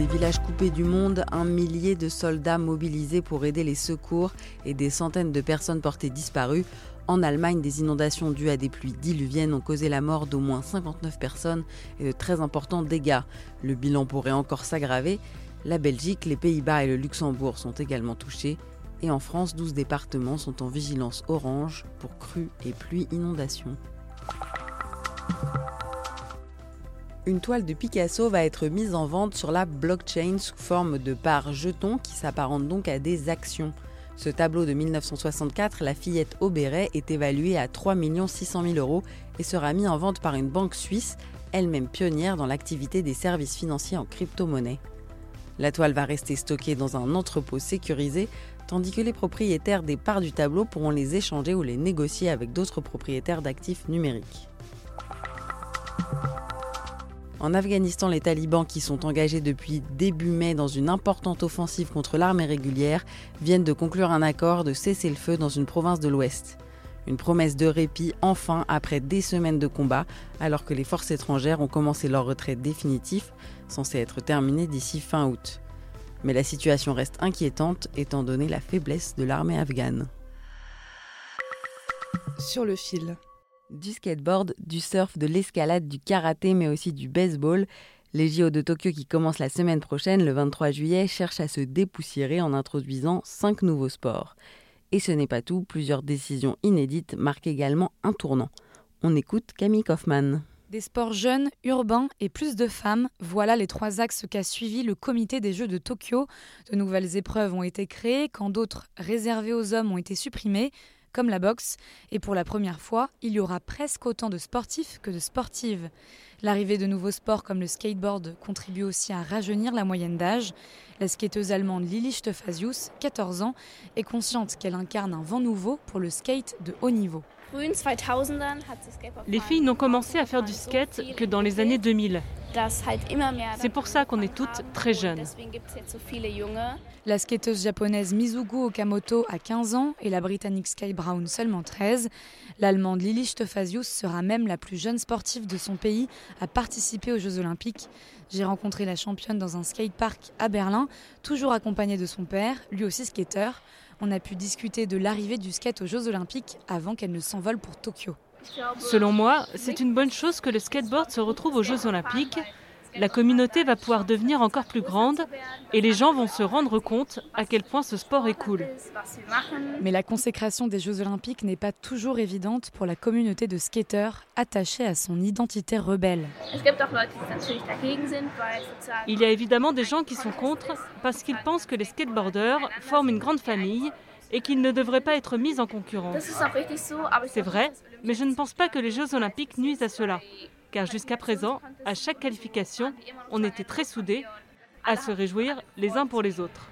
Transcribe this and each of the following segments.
Des villages coupés du monde, un millier de soldats mobilisés pour aider les secours et des centaines de personnes portées disparues. En Allemagne, des inondations dues à des pluies diluviennes ont causé la mort d'au moins 59 personnes et de très importants dégâts. Le bilan pourrait encore s'aggraver. La Belgique, les Pays-Bas et le Luxembourg sont également touchés. Et en France, 12 départements sont en vigilance orange pour crues et pluies inondations. Une toile de Picasso va être mise en vente sur la blockchain sous forme de parts jetons qui s'apparentent donc à des actions. Ce tableau de 1964, La fillette au est évalué à 3 600 000 euros et sera mis en vente par une banque suisse, elle-même pionnière dans l'activité des services financiers en crypto-monnaie. La toile va rester stockée dans un entrepôt sécurisé, tandis que les propriétaires des parts du tableau pourront les échanger ou les négocier avec d'autres propriétaires d'actifs numériques. En Afghanistan, les talibans, qui sont engagés depuis début mai dans une importante offensive contre l'armée régulière, viennent de conclure un accord de cessez-le-feu dans une province de l'Ouest. Une promesse de répit enfin après des semaines de combat, alors que les forces étrangères ont commencé leur retrait définitif, censé être terminé d'ici fin août. Mais la situation reste inquiétante étant donné la faiblesse de l'armée afghane. Sur le fil. Du skateboard, du surf, de l'escalade, du karaté, mais aussi du baseball, les JO de Tokyo qui commencent la semaine prochaine, le 23 juillet, cherchent à se dépoussiérer en introduisant cinq nouveaux sports. Et ce n'est pas tout, plusieurs décisions inédites marquent également un tournant. On écoute Camille Kaufmann. Des sports jeunes, urbains et plus de femmes, voilà les trois axes qu'a suivi le comité des Jeux de Tokyo. De nouvelles épreuves ont été créées quand d'autres réservées aux hommes ont été supprimées, comme la boxe. Et pour la première fois, il y aura presque autant de sportifs que de sportives. L'arrivée de nouveaux sports comme le skateboard contribue aussi à rajeunir la moyenne d'âge. La skateuse allemande Lili Stefasius, 14 ans, est consciente qu'elle incarne un vent nouveau pour le skate de haut niveau. Les filles n'ont commencé à faire du skate que dans les années 2000. C'est pour ça qu'on est toutes très jeunes. La skateuse japonaise Mizugu Okamoto a 15 ans et la britannique Sky Brown seulement 13. L'allemande Lili Stefasius sera même la plus jeune sportive de son pays à participer aux Jeux Olympiques. J'ai rencontré la championne dans un skatepark à Berlin, toujours accompagnée de son père, lui aussi skateur. On a pu discuter de l'arrivée du skate aux Jeux Olympiques avant qu'elle ne s'envole pour Tokyo. Selon moi, c'est une bonne chose que le skateboard se retrouve aux Jeux Olympiques. La communauté va pouvoir devenir encore plus grande et les gens vont se rendre compte à quel point ce sport est cool. Mais la consécration des Jeux Olympiques n'est pas toujours évidente pour la communauté de skateurs attachée à son identité rebelle. Il y a évidemment des gens qui sont contre parce qu'ils pensent que les skateboarders forment une grande famille et qu'ils ne devraient pas être mis en concurrence. C'est vrai, mais je ne pense pas que les Jeux olympiques nuisent à cela, car jusqu'à présent, à chaque qualification, on était très soudés, à se réjouir les uns pour les autres.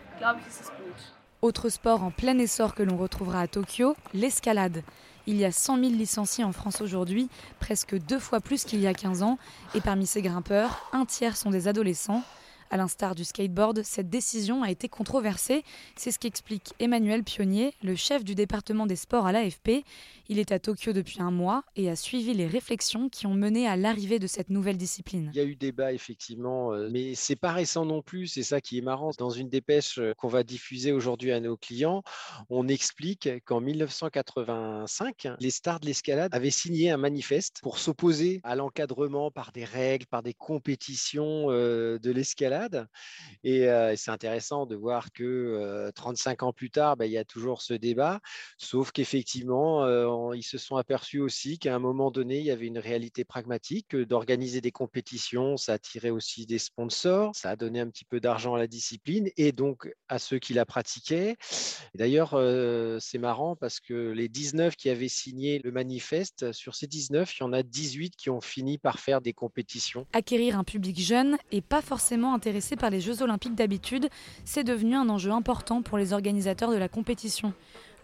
Autre sport en plein essor que l'on retrouvera à Tokyo, l'escalade. Il y a 100 000 licenciés en France aujourd'hui, presque deux fois plus qu'il y a 15 ans, et parmi ces grimpeurs, un tiers sont des adolescents. À l'instar du skateboard, cette décision a été controversée. C'est ce qu'explique Emmanuel Pionnier, le chef du département des sports à l'AFP. Il est à Tokyo depuis un mois et a suivi les réflexions qui ont mené à l'arrivée de cette nouvelle discipline. Il y a eu débat effectivement, euh, mais c'est pas récent non plus. C'est ça qui est marrant. Dans une dépêche euh, qu'on va diffuser aujourd'hui à nos clients, on explique qu'en 1985, les stars de l'escalade avaient signé un manifeste pour s'opposer à l'encadrement par des règles, par des compétitions euh, de l'escalade. Et c'est intéressant de voir que 35 ans plus tard, ben, il y a toujours ce débat, sauf qu'effectivement, ils se sont aperçus aussi qu'à un moment donné, il y avait une réalité pragmatique, d'organiser des compétitions, ça attirait aussi des sponsors, ça a donné un petit peu d'argent à la discipline et donc à ceux qui la pratiquaient. D'ailleurs, c'est marrant parce que les 19 qui avaient signé le manifeste, sur ces 19, il y en a 18 qui ont fini par faire des compétitions. Acquérir un public jeune et pas forcément par les Jeux olympiques d'habitude, c'est devenu un enjeu important pour les organisateurs de la compétition.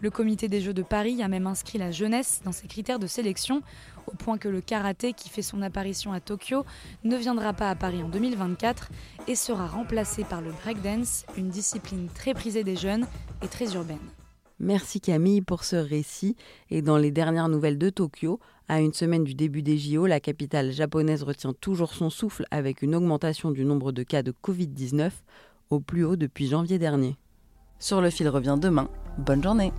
Le comité des Jeux de Paris a même inscrit la jeunesse dans ses critères de sélection, au point que le karaté, qui fait son apparition à Tokyo, ne viendra pas à Paris en 2024 et sera remplacé par le breakdance, une discipline très prisée des jeunes et très urbaine. Merci Camille pour ce récit. Et dans les dernières nouvelles de Tokyo, à une semaine du début des JO, la capitale japonaise retient toujours son souffle avec une augmentation du nombre de cas de Covid-19 au plus haut depuis janvier dernier. Sur le fil revient demain. Bonne journée